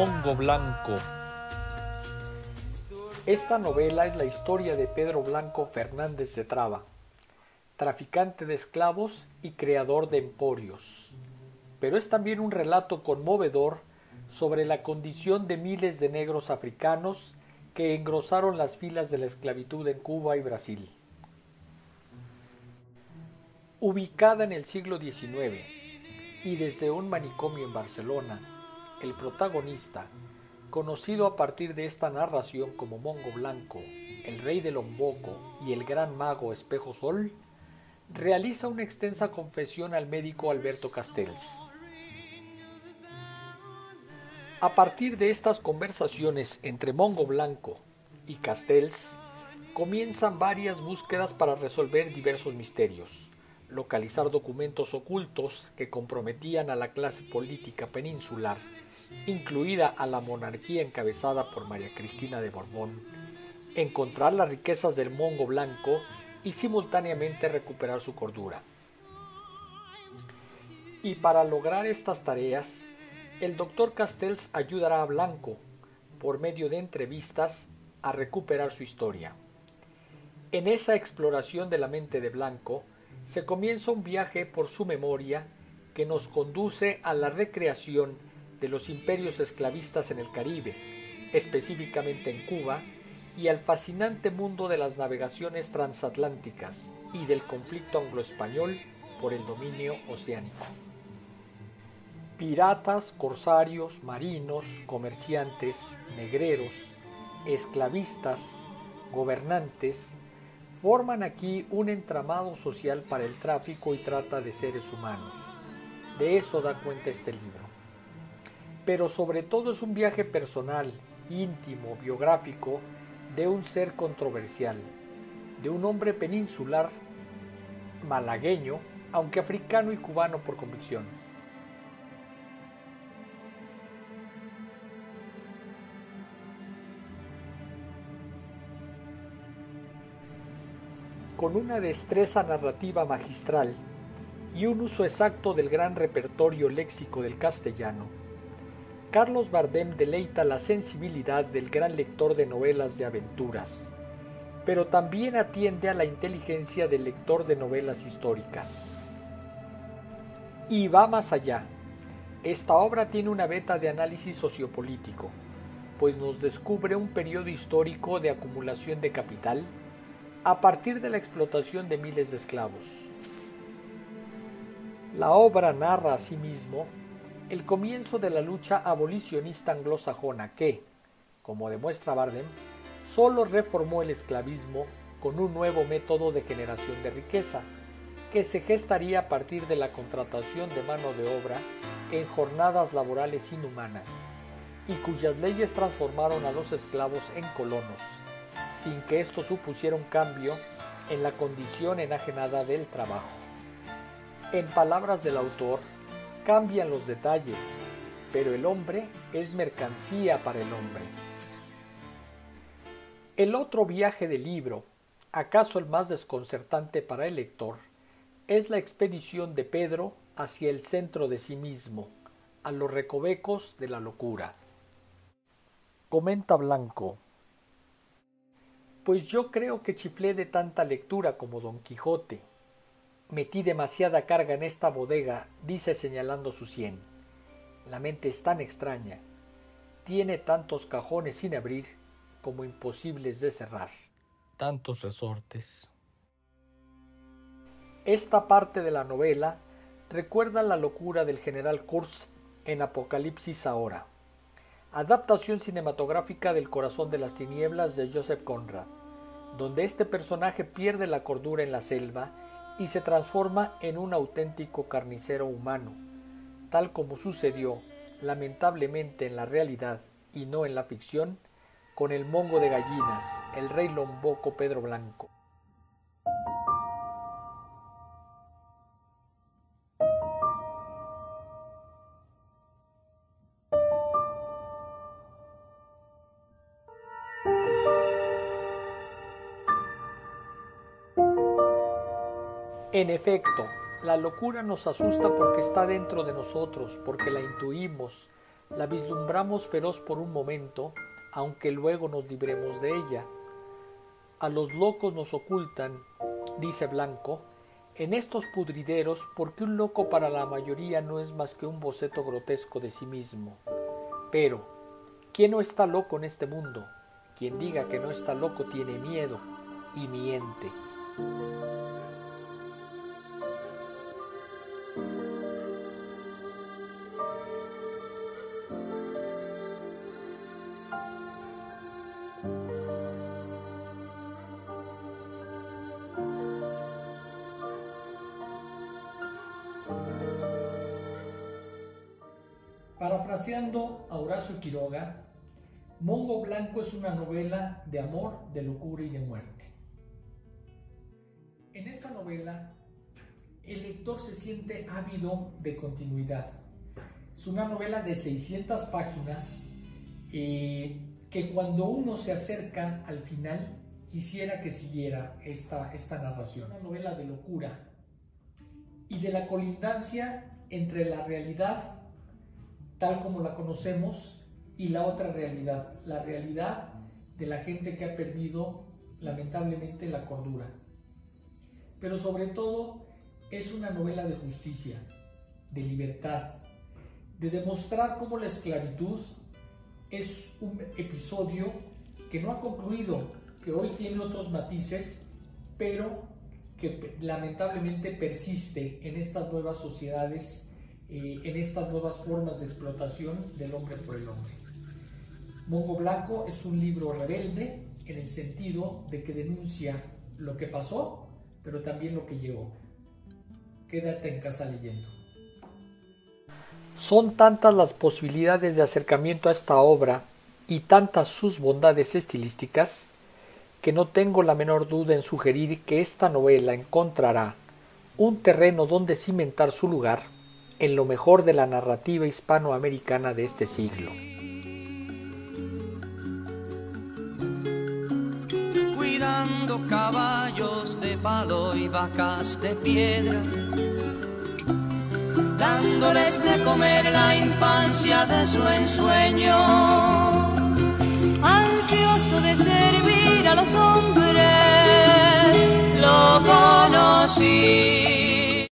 Mongo Blanco. Esta novela es la historia de Pedro Blanco Fernández de Traba, traficante de esclavos y creador de emporios. Pero es también un relato conmovedor sobre la condición de miles de negros africanos que engrosaron las filas de la esclavitud en Cuba y Brasil. Ubicada en el siglo XIX y desde un manicomio en Barcelona, el protagonista, conocido a partir de esta narración como Mongo Blanco, el rey del Lomboco y el gran mago Espejo Sol, realiza una extensa confesión al médico Alberto Castells. A partir de estas conversaciones entre Mongo Blanco y Castells, comienzan varias búsquedas para resolver diversos misterios, localizar documentos ocultos que comprometían a la clase política peninsular, incluida a la monarquía encabezada por María Cristina de Borbón, encontrar las riquezas del Mongo Blanco y simultáneamente recuperar su cordura. Y para lograr estas tareas, el doctor Castells ayudará a Blanco, por medio de entrevistas, a recuperar su historia. En esa exploración de la mente de Blanco, se comienza un viaje por su memoria que nos conduce a la recreación de los imperios esclavistas en el Caribe, específicamente en Cuba, y al fascinante mundo de las navegaciones transatlánticas y del conflicto anglo-español por el dominio oceánico. Piratas, corsarios, marinos, comerciantes, negreros, esclavistas, gobernantes, forman aquí un entramado social para el tráfico y trata de seres humanos. De eso da cuenta este libro. Pero sobre todo es un viaje personal, íntimo, biográfico, de un ser controversial, de un hombre peninsular, malagueño, aunque africano y cubano por convicción. Con una destreza narrativa magistral y un uso exacto del gran repertorio léxico del castellano, Carlos Bardem deleita la sensibilidad del gran lector de novelas de aventuras, pero también atiende a la inteligencia del lector de novelas históricas. Y va más allá. Esta obra tiene una beta de análisis sociopolítico, pues nos descubre un periodo histórico de acumulación de capital, a partir de la explotación de miles de esclavos. La obra narra asimismo el comienzo de la lucha abolicionista anglosajona que, como demuestra Bardem, solo reformó el esclavismo con un nuevo método de generación de riqueza, que se gestaría a partir de la contratación de mano de obra en jornadas laborales inhumanas, y cuyas leyes transformaron a los esclavos en colonos, sin que esto supusiera un cambio en la condición enajenada del trabajo. En palabras del autor, cambian los detalles, pero el hombre es mercancía para el hombre. El otro viaje del libro, acaso el más desconcertante para el lector, es la expedición de Pedro hacia el centro de sí mismo, a los recovecos de la locura. Comenta Blanco. Pues yo creo que chiflé de tanta lectura como Don Quijote. Metí demasiada carga en esta bodega, dice señalando su sien. La mente es tan extraña, tiene tantos cajones sin abrir como imposibles de cerrar. Tantos resortes. Esta parte de la novela recuerda la locura del general Kurz en Apocalipsis ahora, adaptación cinematográfica del Corazón de las Tinieblas de Joseph Conrad donde este personaje pierde la cordura en la selva y se transforma en un auténtico carnicero humano, tal como sucedió lamentablemente en la realidad y no en la ficción con el mongo de gallinas, el rey lomboco Pedro Blanco. En efecto, la locura nos asusta porque está dentro de nosotros, porque la intuimos, La vislumbramos feroz por un momento, aunque luego nos libremos de ella. A los locos nos ocultan, dice Blanco, en estos pudrideros porque un loco para la mayoría no es más que un boceto grotesco de sí mismo. Pero, ¿quién no está loco en este mundo? Quien diga que no está loco tiene miedo y miente. Parafraseando a Horacio Quiroga, Mongo Blanco es una novela de amor, de locura y de muerte. En esta novela, el lector se siente ávido de continuidad. Es una novela de 600 páginas eh, que cuando uno se acerca al final quisiera que siguiera esta, esta narración. Una novela de locura y de la colindancia entre la realidad tal como la conocemos y la otra realidad, la realidad de la gente que ha perdido lamentablemente la cordura. Pero sobre todo es una novela de justicia, de libertad, de demostrar cómo la esclavitud es un episodio que no ha concluido, que hoy tiene otros matices, pero que lamentablemente persiste en estas nuevas sociedades eh, en estas nuevas formas de explotación del hombre por el hombre. Mongo Blanco es un libro rebelde en el sentido de que denuncia lo que pasó, pero también lo que llegó. Quédate en casa leyendo. Son tantas las posibilidades de acercamiento a esta obra y tantas sus bondades estilísticas que no tengo la menor duda en sugerir que esta novela encontrará un terreno donde cimentar su lugar en lo mejor de la narrativa hispanoamericana de este siglo. Cuidando caballos de palo y vacas de piedra, dándoles de comer la infancia de su ensueño, ansioso de servir a los hombres, lo conocí